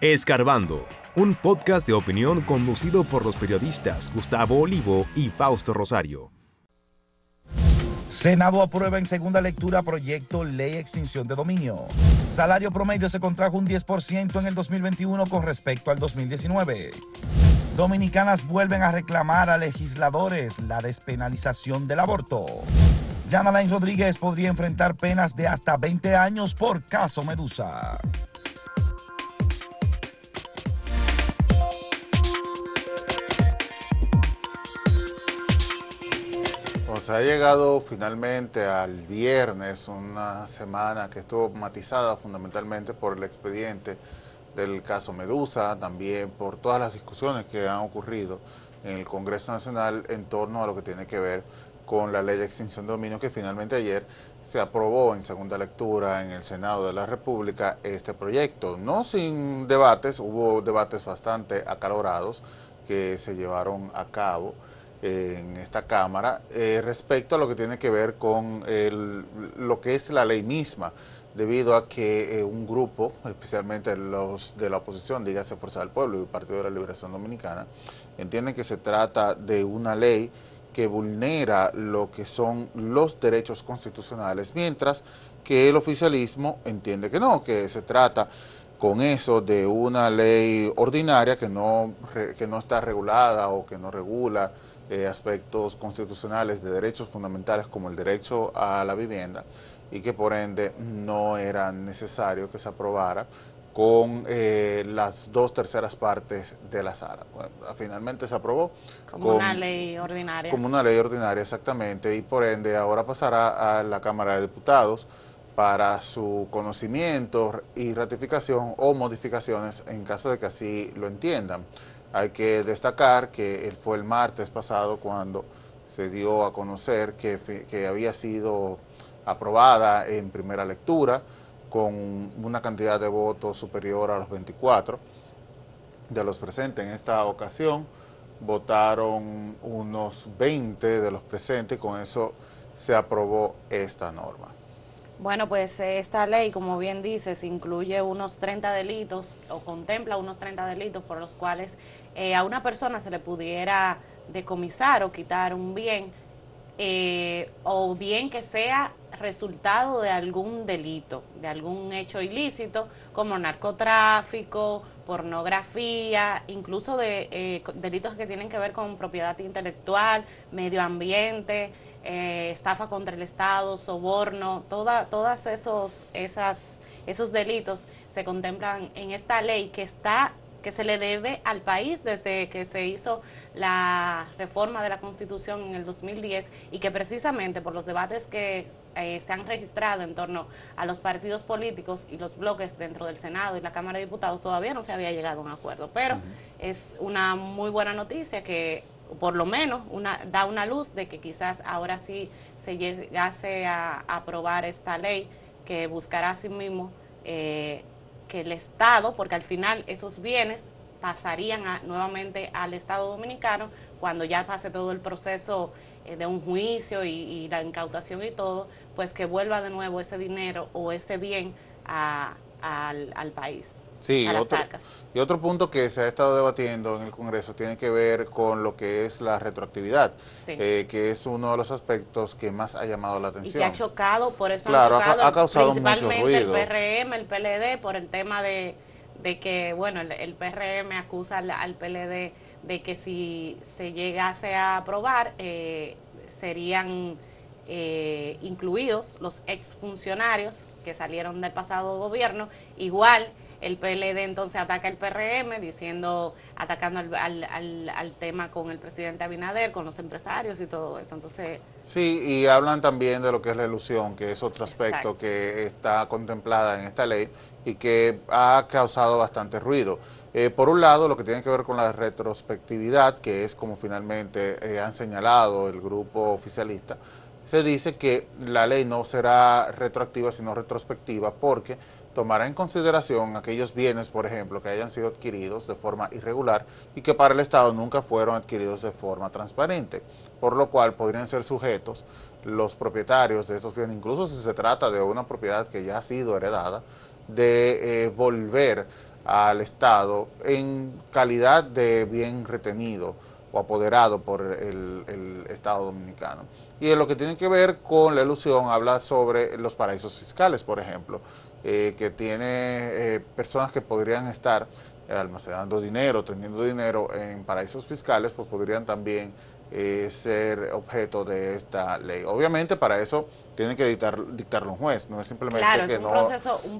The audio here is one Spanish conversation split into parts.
Escarbando, un podcast de opinión conducido por los periodistas Gustavo Olivo y Fausto Rosario. Senado aprueba en segunda lectura proyecto Ley Extinción de Dominio. Salario promedio se contrajo un 10% en el 2021 con respecto al 2019. Dominicanas vuelven a reclamar a legisladores la despenalización del aborto. Yana Lain Rodríguez podría enfrentar penas de hasta 20 años por caso Medusa. Ha llegado finalmente al viernes, una semana que estuvo matizada fundamentalmente por el expediente del caso Medusa, también por todas las discusiones que han ocurrido en el Congreso Nacional en torno a lo que tiene que ver con la ley de extinción de dominio que finalmente ayer se aprobó en segunda lectura en el Senado de la República este proyecto. No sin debates, hubo debates bastante acalorados que se llevaron a cabo en esta Cámara eh, respecto a lo que tiene que ver con lo que es la ley misma, debido a que eh, un grupo, especialmente los de la oposición, dígase Fuerza del Pueblo y el Partido de la Liberación Dominicana, entienden que se trata de una ley que vulnera lo que son los derechos constitucionales, mientras que el oficialismo entiende que no, que se trata con eso de una ley ordinaria que no, que no está regulada o que no regula eh, aspectos constitucionales de derechos fundamentales como el derecho a la vivienda y que por ende no era necesario que se aprobara con eh, las dos terceras partes de la sala. finalmente se aprobó. Como una ley ordinaria. Como una ley ordinaria, exactamente, y por ende ahora pasará a la Cámara de Diputados para su conocimiento y ratificación o modificaciones en caso de que así lo entiendan. Hay que destacar que fue el martes pasado cuando se dio a conocer que, había sido aprobada en primera lectura con una cantidad de votos superior a los 24 de los presentes. En esta ocasión votaron unos 20 de los presentes y con eso se aprobó esta norma. Bueno, pues esta ley, como bien dices, incluye unos 30 delitos o contempla unos 30 delitos por los cuales eh, a una persona se le pudiera decomisar o quitar un bien, eh, o bien que sea resultado de algún delito, de algún hecho ilícito, como narcotráfico, pornografía, incluso de eh, delitos que tienen que ver con propiedad intelectual, medio ambiente, estafa contra el Estado, soborno, toda, todas esos, esas, esos delitos se contemplan en esta ley que está que se le debe al país desde que se hizo la reforma de la Constitución en el 2010 y que precisamente por los debates que eh, se han registrado en torno a los partidos políticos y los bloques dentro del Senado y la Cámara de Diputados todavía no se había llegado a un acuerdo. Pero es una muy buena noticia que por lo menos una, da una luz de que quizás ahora sí se llegase a, aprobar esta ley que buscará a sí mismo eh, que el Estado, porque al final esos bienes pasarían nuevamente al Estado dominicano cuando ya pase todo el proceso eh, de un juicio y, la incautación y todo, pues que vuelva de nuevo ese dinero o ese bien al país. Sí, otro, y otro punto que se ha estado debatiendo en el Congreso tiene que ver con lo que es la retroactividad, eh, que es uno de los aspectos que más ha llamado la atención. Y que ha chocado, por eso claro, ha, causado mucho ruido. el PRM, el PLD, por el tema de, que, bueno, el, PRM acusa al, PLD de que si se llegase a aprobar, eh, serían eh, incluidos los exfuncionarios que salieron del pasado gobierno, igual el PLD entonces ataca el PRM diciendo, atacando al, al, al, tema con el presidente Abinader, con los empresarios y todo eso. Entonces, sí, y hablan también de lo que es la ilusión, que es otro aspecto que está contemplada en esta ley y que ha causado bastante ruido. Eh, por un lado, lo que tiene que ver con la retrospectividad, que es como finalmente eh, han señalado el grupo oficialista, se dice que la ley no será retroactiva, sino retrospectiva, porque tomará en consideración aquellos bienes, por ejemplo, que hayan sido adquiridos de forma irregular y que para el Estado nunca fueron adquiridos de forma transparente, por lo cual podrían ser sujetos los propietarios de esos bienes, incluso si se trata de una propiedad que ya ha sido heredada, de eh, volver al Estado en calidad de bien retenido o apoderado por el, Estado dominicano. Y en lo que tiene que ver con la ilusión, habla sobre los paraísos fiscales, por ejemplo, eh, que tiene eh, personas que podrían estar almacenando dinero, teniendo dinero en paraísos fiscales, pues podrían también eh, ser objeto de esta ley. Obviamente para eso tiene que dictar, dictarlo un juez, no es simplemente que, no,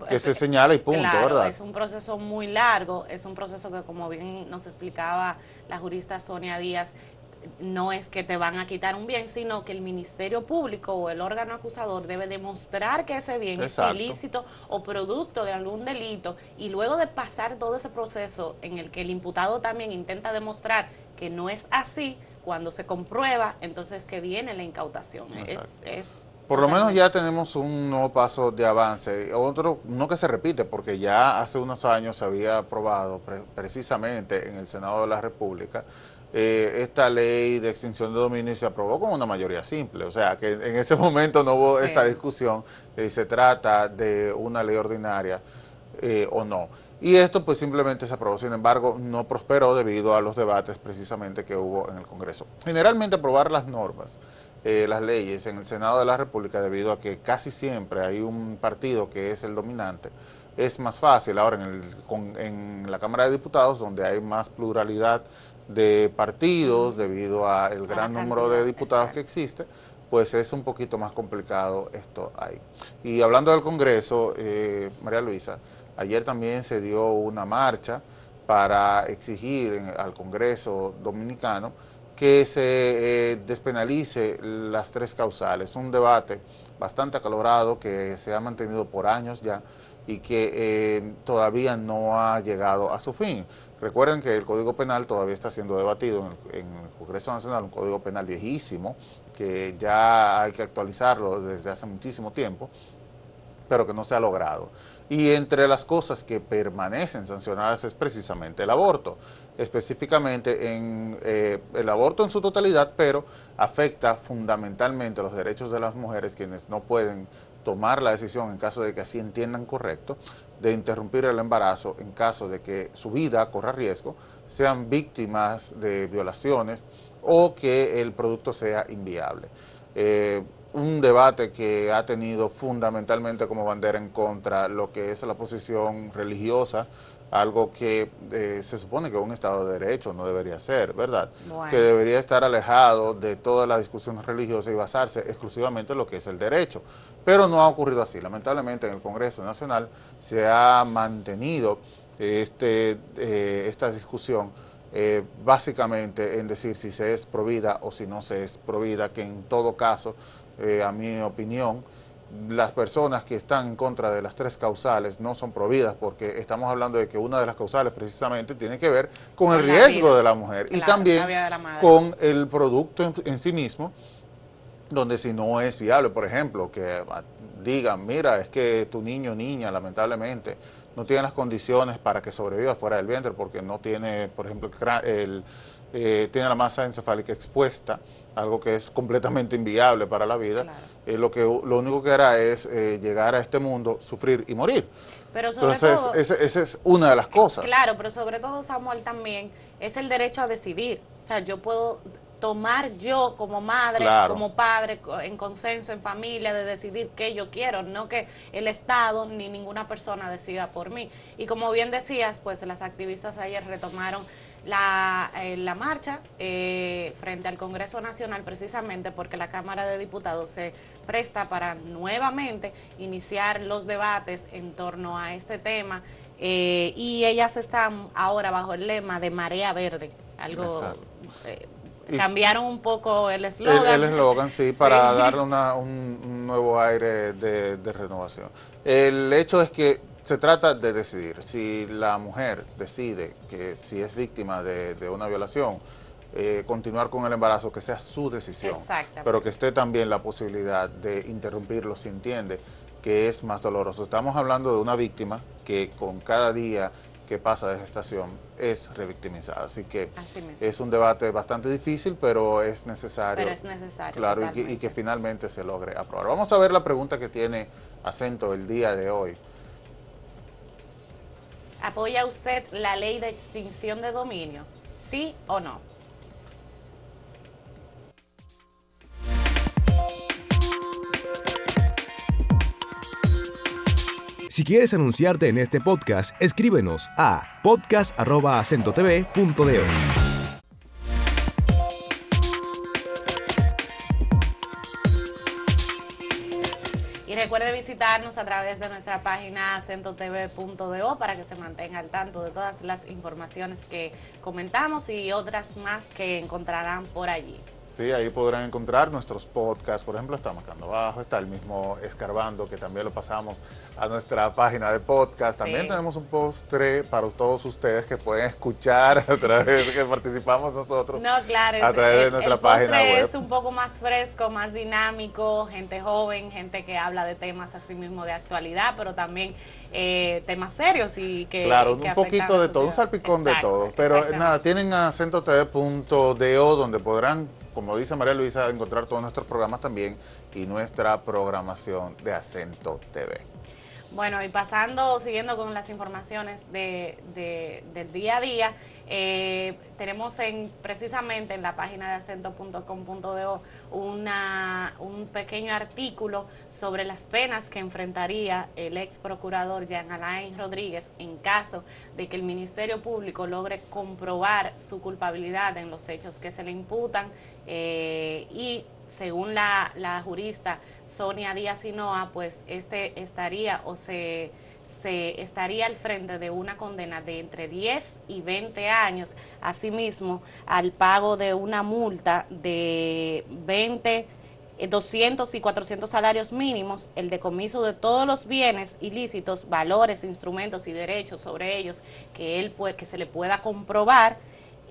que se señala y punto, ¿verdad? Es un proceso muy largo, es un proceso que como bien nos explicaba la jurista Sonia Díaz, no es que te van a quitar un bien, sino que el Ministerio Público o el órgano acusador debe demostrar que ese bien es ilícito o producto de algún delito. Y luego de pasar todo ese proceso en el que el imputado también intenta demostrar que no es así, cuando se comprueba, entonces que viene la incautación. Es, por lo menos ya tenemos un nuevo paso de avance, otro no que se repite, porque ya hace unos años se había aprobado precisamente en el Senado de la República eh, esta ley de extinción de dominio se aprobó con una mayoría simple, o sea que en ese momento no hubo esta discusión si se trata de una ley ordinaria eh, o no. Y esto pues simplemente se aprobó, sin embargo, no prosperó debido a los debates precisamente que hubo en el Congreso. Generalmente aprobar las normas, eh, las leyes en el Senado de la República, debido a que casi siempre hay un partido que es el dominante, es más fácil. Ahora en, el, en la Cámara de Diputados, donde hay más pluralidad de partidos debido al gran número de diputados que existe, pues es un poquito más complicado esto ahí. Y hablando del Congreso, eh, María Luisa, Ayer también se dio una marcha para exigir al Congreso Dominicano que se eh, despenalice las tres causales. Un debate bastante acalorado que se ha mantenido por años ya y que eh, todavía no ha llegado a su fin. Recuerden que el Código Penal todavía está siendo debatido en el, Congreso Nacional, un Código Penal viejísimo, que ya hay que actualizarlo desde hace muchísimo tiempo, pero que no se ha logrado. Y entre las cosas que permanecen sancionadas es precisamente el aborto, específicamente en eh, el aborto en su totalidad, pero afecta fundamentalmente los derechos de las mujeres, quienes no pueden tomar la decisión en caso de que así entiendan correcto, de interrumpir el embarazo en caso de que su vida corra riesgo, sean víctimas de violaciones o que el producto sea inviable. Eh, un debate que ha tenido fundamentalmente como bandera en contra lo que es la posición religiosa, algo que eh, se supone que un Estado de Derecho no debería ser, ¿verdad? Que debería estar alejado de toda la discusión religiosa y basarse exclusivamente en lo que es el derecho. Pero no ha ocurrido así. Lamentablemente en el Congreso Nacional se ha mantenido este, eh, esta discusión eh, básicamente en decir si se es provida o si no se es provida, que en todo caso eh, a mi opinión, las personas que están en contra de las tres causales no son prohibidas porque estamos hablando de que una de las causales precisamente tiene que ver con, el riesgo de la mujer y también con el producto en, sí mismo, donde si no es viable, por ejemplo, que digan, mira, es que tu niño o niña lamentablemente no tiene las condiciones para que sobreviva fuera del vientre porque no tiene, por ejemplo, el eh, tiene la masa encefálica expuesta, algo que es completamente inviable para la vida, eh, lo, que, lo único que hará es eh, llegar a este mundo, sufrir y morir. Pero sobre Entonces, esa es una de las cosas. Claro, pero sobre todo, Samuel, también es el derecho a decidir. O sea, yo puedo tomar yo como madre, como padre, en consenso, en familia, de decidir qué yo quiero, no que el Estado ni ninguna persona decida por mí. Y como bien decías, pues las activistas ayer retomaron la, eh, la marcha eh, frente al Congreso Nacional precisamente porque la Cámara de Diputados se presta para nuevamente iniciar los debates en torno a este tema eh, y ellas están ahora bajo el lema de marea verde, algo... cambiaron un poco el eslogan. El eslogan, sí, para darle una, un, nuevo aire de, de renovación. El hecho es que se trata de decidir. Si la mujer decide que si es víctima de, una violación, eh, continuar con el embarazo, que sea su decisión, pero que esté también la posibilidad de interrumpirlo si entiende que es más doloroso. Estamos hablando de una víctima que con cada día que pasa de gestación es revictimizada. Así que es un debate bastante difícil, pero es necesario. Pero es necesario. Claro, y que, y que finalmente se logre aprobar. Vamos a ver la pregunta que tiene acento el día de hoy. ¿Apoya usted la ley de extinción de dominio? ¿Sí o no? Si quieres anunciarte en este podcast, escríbenos a podcast.acentotv.de. visitarnos a través de nuestra página acentotv.do para que se mantenga al tanto de todas las informaciones que comentamos y otras más que encontrarán por allí. Sí, ahí podrán encontrar nuestros podcasts. Por ejemplo, está Marcando Abajo, está el mismo Escarbando, que también lo pasamos a nuestra página de podcast. También tenemos un postre para todos ustedes que pueden escuchar a través de que participamos nosotros. No, claro. A través de nuestra página web. Es un poco más fresco, más dinámico, gente joven, gente que habla de temas así mismo de actualidad, pero también eh, temas serios y que. Claro, un poquito de todo, un salpicón de todo. Pero nada, tienen acentotv.do donde podrán como dice María Luisa, encontrar todos nuestros programas también y nuestra programación de Acento TV. Bueno, y pasando, siguiendo con las informaciones de, del día a día, eh, tenemos en, precisamente en la página de acento.com.do un pequeño artículo sobre las penas que enfrentaría el ex procurador Jean Alain Rodríguez en caso de que el Ministerio Público logre comprobar su culpabilidad en los hechos que se le imputan. Eh, y según la, la jurista Sonia Díaz Sinoa, pues este estaría o se se estaría al frente de una condena de entre 10 y 20 años, asimismo al pago de una multa de 20 200 eh, y 400 salarios mínimos, el decomiso de todos los bienes ilícitos, valores, instrumentos y derechos sobre ellos que él que se le pueda comprobar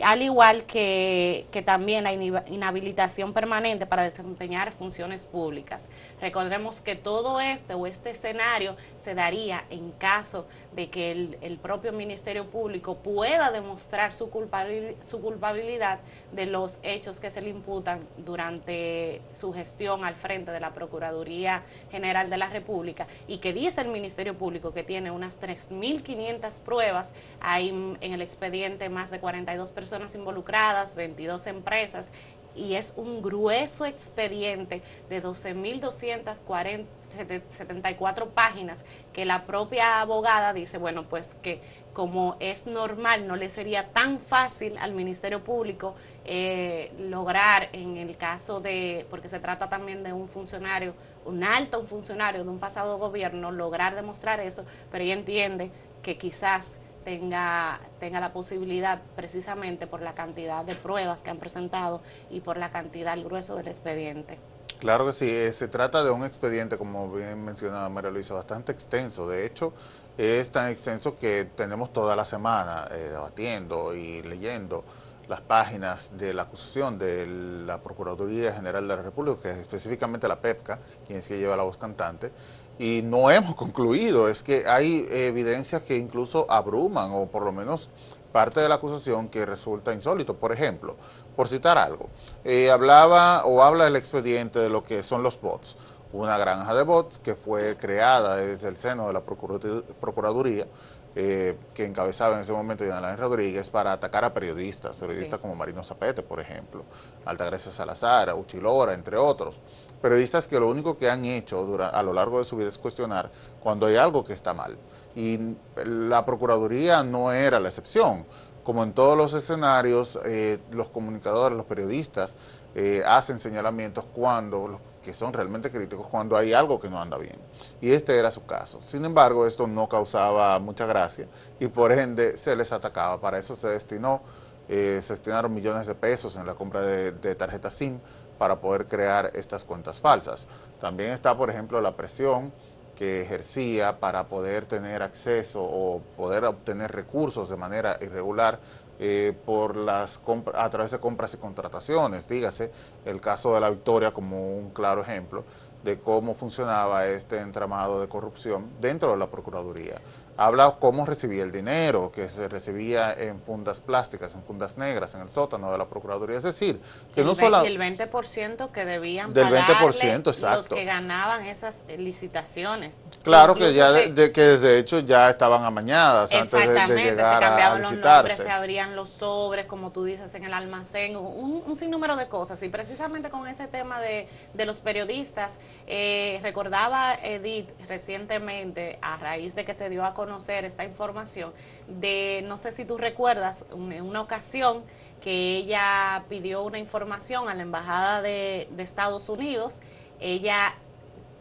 al igual que, que, también la inhabilitación permanente para desempeñar funciones públicas. Recordemos que todo este o este escenario se daría en caso de que el, propio Ministerio Público pueda demostrar su, su culpabilidad de los hechos que se le imputan durante su gestión al frente de la Procuraduría General de la República. Y que dice el Ministerio Público que tiene unas 3.500 pruebas, hay en el expediente más de 42 personas involucradas, 22 empresas. Y es un grueso expediente de 12.274 páginas que la propia abogada dice, bueno, pues que como es normal, no le sería tan fácil al Ministerio Público eh, lograr en el caso de, porque se trata también de un funcionario, un alto funcionario de un pasado gobierno, lograr demostrar eso, pero ella entiende que quizás tenga, tenga la posibilidad precisamente por la cantidad de pruebas que han presentado y por la cantidad, el grueso del expediente. Claro que sí, eh, se trata de un expediente, como bien mencionaba María Luisa, bastante extenso. De hecho, es tan extenso que tenemos toda la semana eh, debatiendo y leyendo las páginas de la acusación de la Procuraduría General de la República, que es específicamente la PEPCA, quien es que lleva la voz cantante, y no hemos concluido, es que hay evidencias que incluso abruman o por lo menos parte de la acusación que resulta insólito. Por ejemplo, por citar algo, eh, hablaba o habla el expediente de lo que son los bots, una granja de bots que fue creada desde el seno de la Procuraduría, eh, que encabezaba en ese momento Alain Rodríguez para atacar a periodistas, periodistas como Marino Zapete, por ejemplo, Altagracia Salazar, Uchilora, entre otros periodistas que lo único que han hecho a lo largo de su vida es cuestionar cuando hay algo que está mal. Y la Procuraduría no era la excepción. Como en todos los escenarios, eh, los comunicadores, los periodistas eh, hacen señalamientos cuando, los que son realmente críticos, cuando hay algo que no anda bien. Y este era su caso. Sin embargo, esto no causaba mucha gracia y por ende se les atacaba. Para eso se destinó, eh, se destinaron millones de pesos en la compra de, de tarjetas SIM para poder crear estas cuentas falsas. También está, por ejemplo, la presión que ejercía para poder tener acceso o poder obtener recursos de manera irregular eh, por las a través de compras y contrataciones. Dígase el caso de la Victoria como un claro ejemplo de cómo funcionaba este entramado de corrupción dentro de la Procuraduría. Habla cómo recibía el dinero, que se recibía en fundas plásticas, en fundas negras, en el sótano de la Procuraduría. Es decir, que el no solo... El 20% que debían del 20%, exacto. los que ganaban esas licitaciones. Claro que ya, de, que de hecho ya estaban amañadas antes de, llegar a licitarse. Los nombres, se abrían los sobres, como tú dices, en el almacén, un, sinnúmero de cosas. Y precisamente con ese tema de, de los periodistas, eh, recordaba Edith recientemente, a raíz de que se dio a conocer conocer esta información de, no sé si tú recuerdas, en una ocasión que ella pidió una información a la Embajada de, de Estados Unidos, ella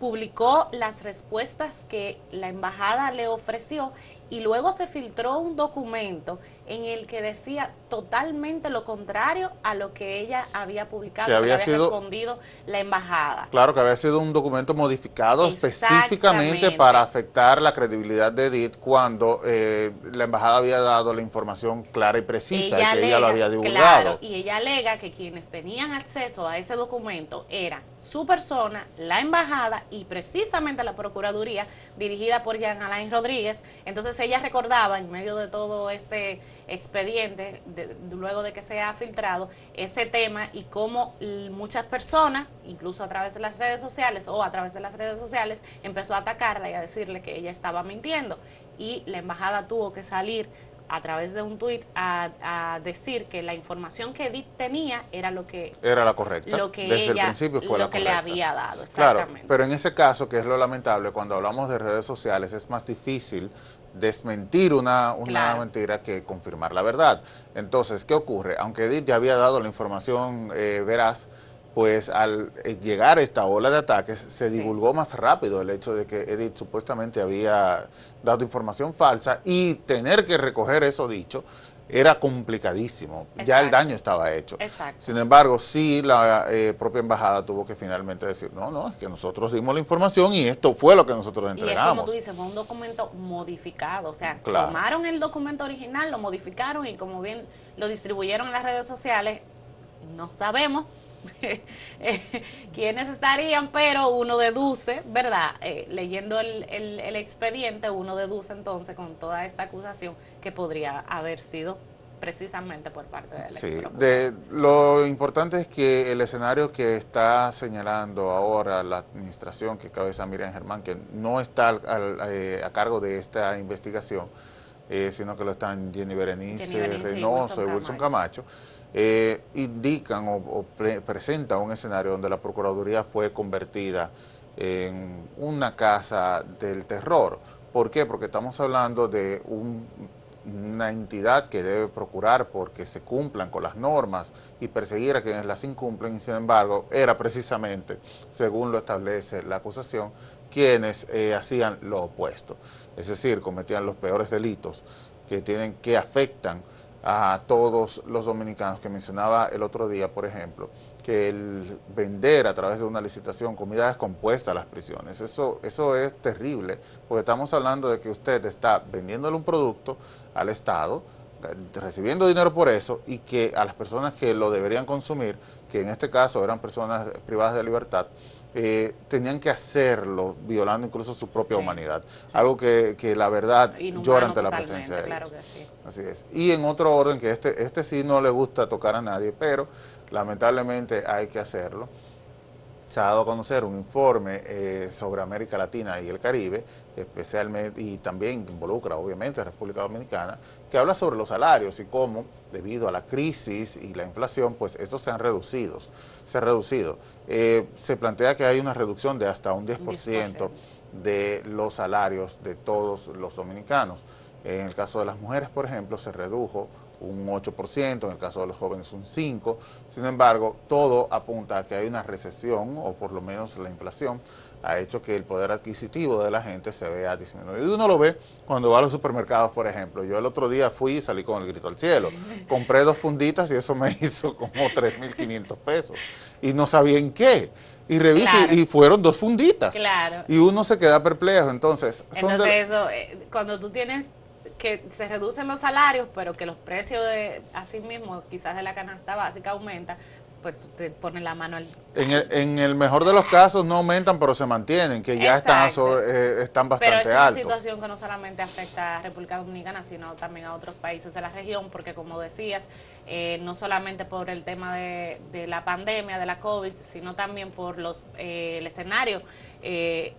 publicó las respuestas que la embajada le ofreció y luego se filtró un documento en el que decía totalmente lo contrario a lo que ella había publicado, que había, respondido la embajada. Claro, que había sido un documento modificado específicamente para afectar la credibilidad de Edith cuando eh, la embajada había dado la información clara y precisa y que ella lo había divulgado. y ella alega que quienes tenían acceso a ese documento eran su persona, la embajada y precisamente la Procuraduría dirigida por Jean Alain Rodríguez. Entonces ella recordaba en medio de todo este expediente, luego de que se ha filtrado, ese tema y cómo muchas personas, incluso a través de las redes sociales o a través de las redes sociales, empezó a atacarla y a decirle que ella estaba mintiendo. Y la embajada tuvo que salir a través de un tuit a, decir que la información que Edith tenía era lo que era la correcta lo que desde el principio fue lo que le había dado claro pero en ese caso que es lo lamentable cuando hablamos de redes sociales es más difícil desmentir una, una mentira que confirmar la verdad. Entonces, ¿qué ocurre? Aunque Edith ya había dado la información eh, veraz, pues al eh, llegar esta ola de ataques se divulgó más rápido el hecho de que Edith supuestamente había dado información falsa y tener que recoger eso dicho era complicadísimo, ya el daño estaba hecho. Exacto. Sin embargo, sí la eh, propia embajada tuvo que finalmente decir, no, no, es que nosotros dimos la información y esto fue lo que nosotros entregamos. Y es como tú dices, fue un documento modificado, o sea, tomaron el documento original, lo modificaron y como bien lo distribuyeron en las redes sociales, no sabemos quiénes estarían, pero uno deduce, ¿verdad? Eh, leyendo el, el, expediente, uno deduce entonces con toda esta acusación que podría haber sido precisamente por parte del Sí, de, lo importante es que el escenario que está señalando ahora la administración que cabeza Miriam Germán, que no está eh, a cargo de esta investigación, eh, sino que lo están Jenny Berenice, Reynoso y Wilson Camacho eh, indican o, presentan un escenario donde la Procuraduría fue convertida en una casa del terror. ¿Por qué? Porque estamos hablando de una entidad que debe procurar porque se cumplan con las normas y perseguir a quienes las incumplen y sin embargo era precisamente, según lo establece la acusación, quienes eh, hacían lo opuesto, es decir, cometían los peores delitos que tienen que afectan a todos los dominicanos que mencionaba el otro día, por ejemplo, que el vender a través de una licitación comida descompuesta a las prisiones, eso, eso es terrible, porque estamos hablando de que usted está vendiéndole un producto al Estado, eh, recibiendo dinero por eso, y que a las personas que lo deberían consumir, que en este caso eran personas privadas de libertad, eh, tenían que hacerlo violando incluso su propia humanidad. Algo que, que, la verdad llora ante la presencia de ellos. Así es. Y en otro orden, que este, este sí no le gusta tocar a nadie, pero lamentablemente hay que hacerlo. Se ha dado a conocer un informe eh, sobre América Latina y el Caribe, especialmente, y también involucra obviamente a República Dominicana, que habla sobre los salarios y cómo, debido a la crisis y la inflación, pues estos se han reducido. Se ha reducido. Eh, se plantea que hay una reducción de hasta un 10%, de los salarios de todos los dominicanos. En el caso de las mujeres, por ejemplo, se redujo un 8%, en el caso de los jóvenes un 5%. Sin embargo, todo apunta a que hay una recesión, o por lo menos la inflación, ha hecho que el poder adquisitivo de la gente se vea disminuido. Y uno lo ve cuando va a los supermercados, por ejemplo. Yo el otro día fui y salí con el grito al cielo. Compré dos funditas y eso me hizo como 3.500 pesos. Y no sabía en qué. Y reviso y fueron dos funditas. Claro. Y uno se queda perplejo. Entonces, son Entonces eso, eh, cuando tú tienes que se reducen los salarios, pero que los precios de, así mismo, quizás de la canasta básica aumenta, pues te pones la mano al... En el, en el mejor de los casos no aumentan, pero se mantienen, que ya están, eh, están bastante altos. Pero es una situación que no solamente afecta a República Dominicana, sino también a otros países de la región, porque como decías, eh, no solamente por el tema de, la pandemia, de la COVID, sino también por los eh, el escenario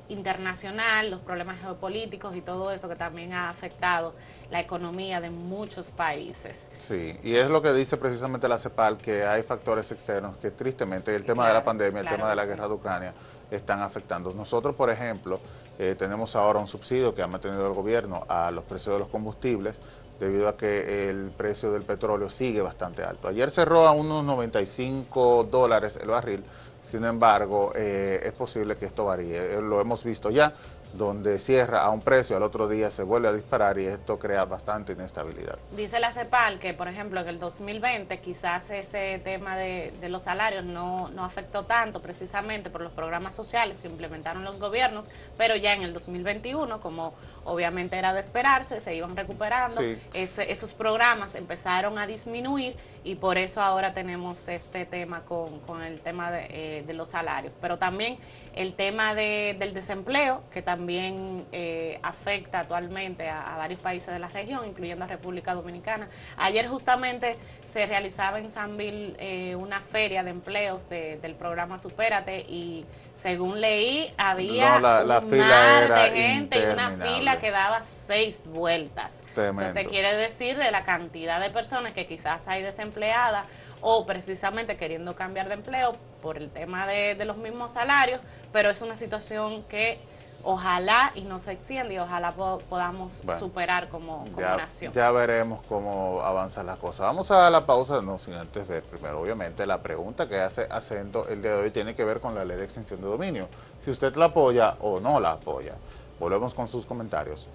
internacional, los problemas geopolíticos y todo eso que también ha afectado la economía de muchos países. Sí, y es lo que dice precisamente la CEPAL, que hay factores externos que tristemente el tema de la pandemia, el tema de la guerra de Ucrania, están afectando. Nosotros, por ejemplo, eh, tenemos ahora un subsidio que ha mantenido el gobierno a los precios de los combustibles debido a que el precio del petróleo sigue bastante alto. Ayer cerró a unos 95 dólares el barril, sin embargo, eh, es posible que esto varíe. Eh, lo hemos visto ya donde cierra a un precio, al otro día se vuelve a disparar y esto crea bastante inestabilidad. Dice la CEPAL que, por ejemplo, en el 2020 quizás ese tema de, los salarios no, no, afectó tanto precisamente por los programas sociales que implementaron los gobiernos, pero ya en el 2021, como obviamente era de esperarse, se iban recuperando, esos programas empezaron a disminuir y por eso ahora tenemos este tema con, el tema de, eh, los salarios. Pero también el tema del desempleo, que también eh, afecta actualmente a, varios países de la región, incluyendo a República Dominicana. Ayer justamente se realizaba en Sanville eh, una feria de empleos del programa Supérate y según leí, había una fila de gente y una fila que daba seis vueltas. Eso te quiere decir de la cantidad de personas que quizás hay desempleadas o precisamente queriendo cambiar de empleo por el tema de, los mismos salarios, pero es una situación que ojalá y no se extienda y ojalá podamos superar como, nación. Ya veremos cómo avanzan las cosas. Vamos a la pausa, no sin antes ver primero, obviamente, la pregunta que hace Acento el día de hoy tiene que ver con la ley de extinción de dominio. Si usted la apoya o no la apoya. Volvemos con sus comentarios.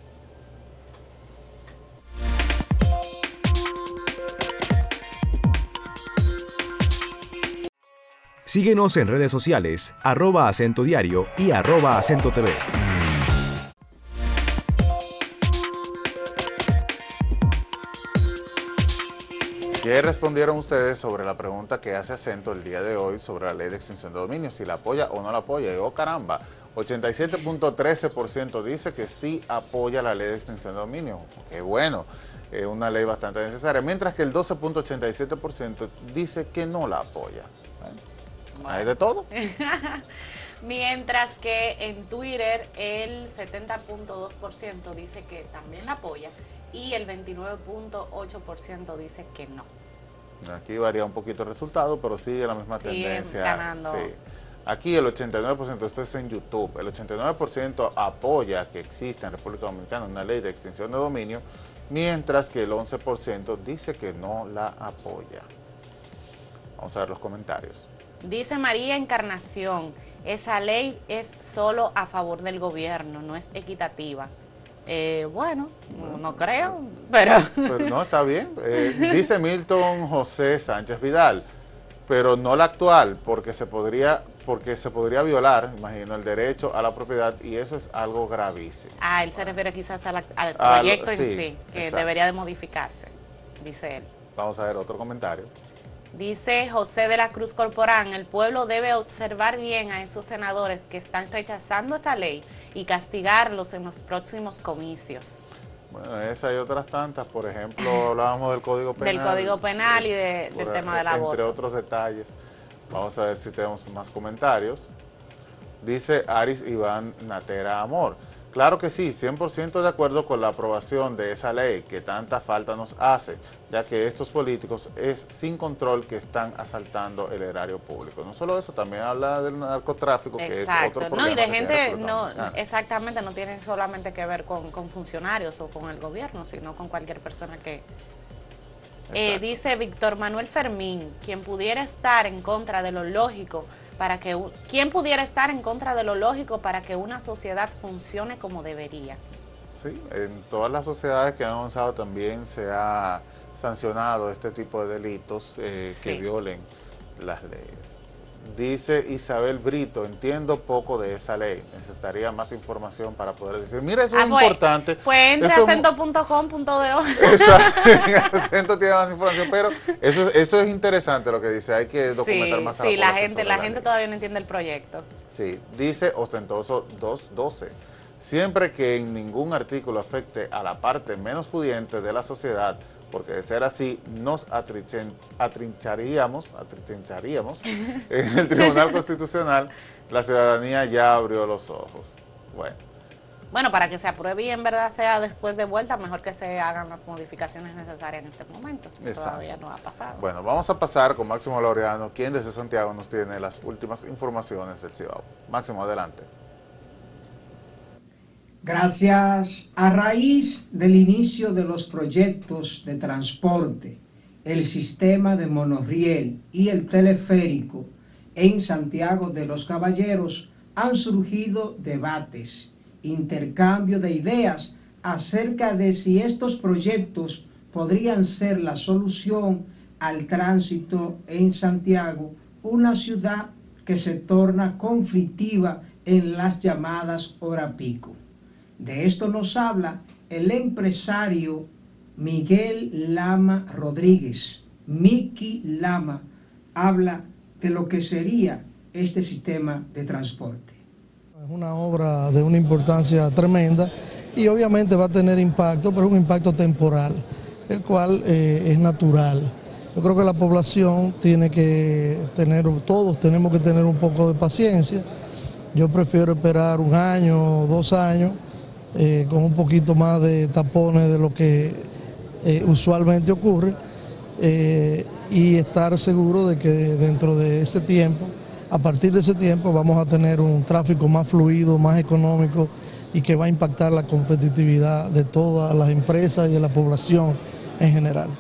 Síguenos en redes sociales, arroba acento diario y arroba acento TV. ¿Qué respondieron ustedes sobre la pregunta que hace acento el día de hoy sobre la ley de extinción de dominio? Si la apoya o no la apoya. Oh caramba, 87.13% dice que sí apoya la ley de extinción de dominio. Qué bueno, es una ley bastante necesaria. Mientras que el 12.87% dice que no la apoya. Hay de todo. Mientras que en Twitter el 70.2% dice que también la apoya y el 29.8% dice que no. Aquí varía un poquito el resultado, pero sigue la misma tendencia. Sí. Aquí el 89%, esto es en YouTube, el 89% apoya que exista en República Dominicana una ley de extinción de dominio, mientras que el 11% dice que no la apoya. Vamos a ver los comentarios. Dice María Encarnación, esa ley es solo a favor del gobierno, no es equitativa. Eh, bueno, no, creo, pero... No, está bien. Eh, dice Milton José Sánchez Vidal, pero no la actual, porque se podría porque se podría violar, imagino, el derecho a la propiedad y eso es algo gravísimo. Ah, él se refiere quizás al, proyecto en sí, que debería de modificarse, dice él. Vamos a ver otro comentario. Dice José de la Cruz Corporán, el pueblo debe observar bien a esos senadores que están rechazando esa ley y castigarlos en los próximos comicios. Bueno, esa y otras tantas, por ejemplo, hablábamos del Código Penal. Del Código Penal y del tema del aborto. Entre otros detalles. Vamos a ver si tenemos más comentarios. Dice Aris Iván Natera Amor. Claro que sí, 100% de acuerdo con la aprobación de esa ley que tanta falta nos hace, ya que estos políticos es sin control que están asaltando el erario público. No solo eso, también habla del narcotráfico, que es otro problema. No, y de gente, no, exactamente, no tiene solamente que ver con, funcionarios o con el gobierno, sino con cualquier persona que... Eh, dice Víctor Manuel Fermín, quien pudiera estar en contra de lo lógico para que quién pudiera estar en contra de lo lógico para que una sociedad funcione como debería. Sí, en todas las sociedades que han avanzado también se ha sancionado este tipo de delitos eh, que violen las leyes. Dice Isabel Brito, entiendo poco de esa ley. Necesitaría más información para poder decir, mira, eso es pues, importante. Pues entre acento.com.do. Exacto, acento tiene más información, pero eso, eso es interesante lo que dice, hay que documentar más a la Sí, la gente, la, gente todavía no entiende el proyecto. Sí, dice ostentoso 212. Siempre que en ningún artículo afecte a la parte menos pudiente de la sociedad, porque de ser así nos atrincharíamos, atrincharíamos en el Tribunal Constitucional, la ciudadanía ya abrió los ojos. Bueno. Bueno, para que se apruebe y en verdad sea después de vuelta, mejor que se hagan las modificaciones necesarias en este momento. Todavía no ha pasado. Bueno, vamos a pasar con Máximo Laureano, quien desde Santiago nos tiene las últimas informaciones del Cibao. Máximo, adelante. Gracias a raíz del inicio de los proyectos de transporte, el sistema de monorriel y el teleférico en Santiago de los Caballeros han surgido debates, intercambio de ideas acerca de si estos proyectos podrían ser la solución al tránsito en Santiago, una ciudad que se torna conflictiva en las llamadas hora pico. De esto nos habla el empresario Miguel Lama Rodríguez. Miki Lama habla de lo que sería este sistema de transporte. Es una obra de una importancia tremenda y obviamente va a tener impacto, pero es un impacto temporal, el cual eh, es natural. Yo creo que la población tiene que tener, todos tenemos que tener un poco de paciencia. Yo prefiero esperar un año, dos años, eh, con un poquito más de tapones de lo que eh, usualmente ocurre eh, y estar seguro de que dentro de ese tiempo, a partir de ese tiempo vamos a tener un tráfico más fluido, más económico y que va a impactar la competitividad de todas las empresas y de la población en general.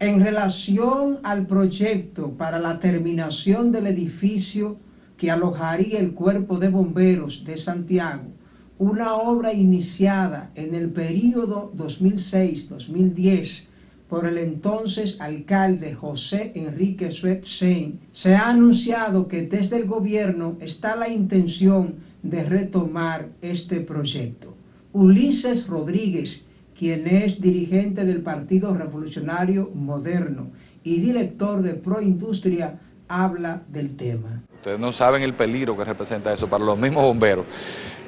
En relación al proyecto para la terminación del edificio que alojaría el cuerpo de bomberos de Santiago, una obra iniciada en el período 2006-2010 por el entonces alcalde José Enrique Suetsen, se ha anunciado que desde el gobierno está la intención de retomar este proyecto. Ulises Rodríguez, quien es dirigente del Partido Revolucionario Moderno y director de Proindustria, habla del tema. Ustedes no saben el peligro que representa eso para los mismos bomberos.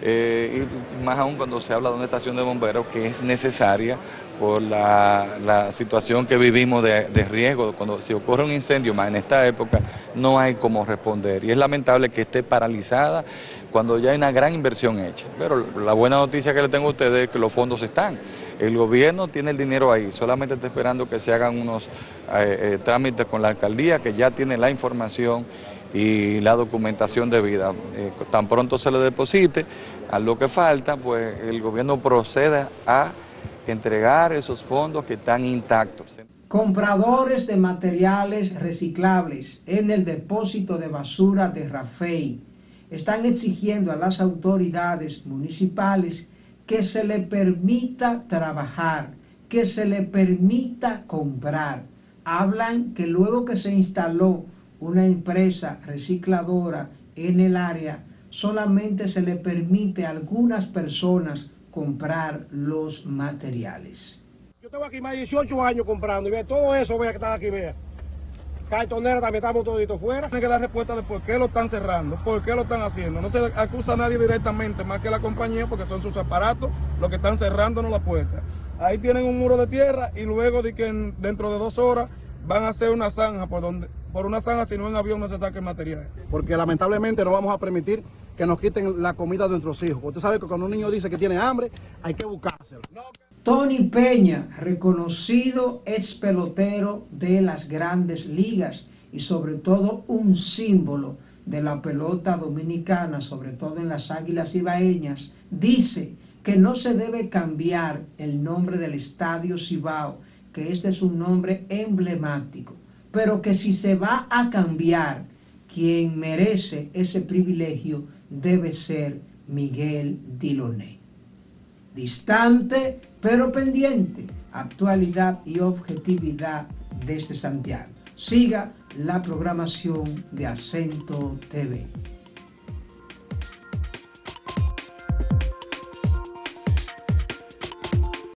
Eh, y más aún cuando se habla de una estación de bomberos que es necesaria por la, situación que vivimos de, riesgo. Cuando si ocurre un incendio, más en esta época, no hay cómo responder. Y es lamentable que esté paralizada cuando ya hay una gran inversión hecha. Pero la buena noticia que le tengo a ustedes es que los fondos están. El gobierno tiene el dinero ahí, solamente está esperando que se hagan unos eh, eh, trámites con la alcaldía, que ya tiene la información y la documentación debida. Eh, tan pronto se le deposite, a lo que falta, pues el gobierno procede a entregar esos fondos que están intactos. Compradores de materiales reciclables en el depósito de basura de Rafey están exigiendo a las autoridades municipales que se le permita trabajar, que se le permita comprar. Hablan que luego que se instaló una empresa recicladora en el área, solamente se le permite a algunas personas comprar los materiales. Yo tengo aquí más de 18 años comprando y ve todo eso, vea que está aquí, vea. Cartonera también estamos toditos fuera. Tiene que dar respuesta de por qué lo están cerrando, por qué lo están haciendo. No se acusa a nadie directamente, más que la compañía, porque son sus aparatos los que están cerrándonos la puerta. Ahí tienen un muro de tierra y luego de que dentro de dos horas van a hacer una zanja por donde por una zanja, si no en avión no se saque material. Porque lamentablemente no vamos a permitir que nos quiten la comida de nuestros hijos. Usted sabe que cuando un niño dice que tiene hambre, hay que buscárselo. Tony Peña, reconocido ex pelotero de las grandes ligas y sobre todo un símbolo de la pelota dominicana, sobre todo en las águilas ibaeñas, dice que no se debe cambiar el nombre del estadio Cibao, que este es un nombre emblemático pero que si se va a cambiar, quien merece ese privilegio debe ser Miguel Diloné. Distante, pero pendiente, actualidad y objetividad desde Santiago. Siga la programación de Acento TV.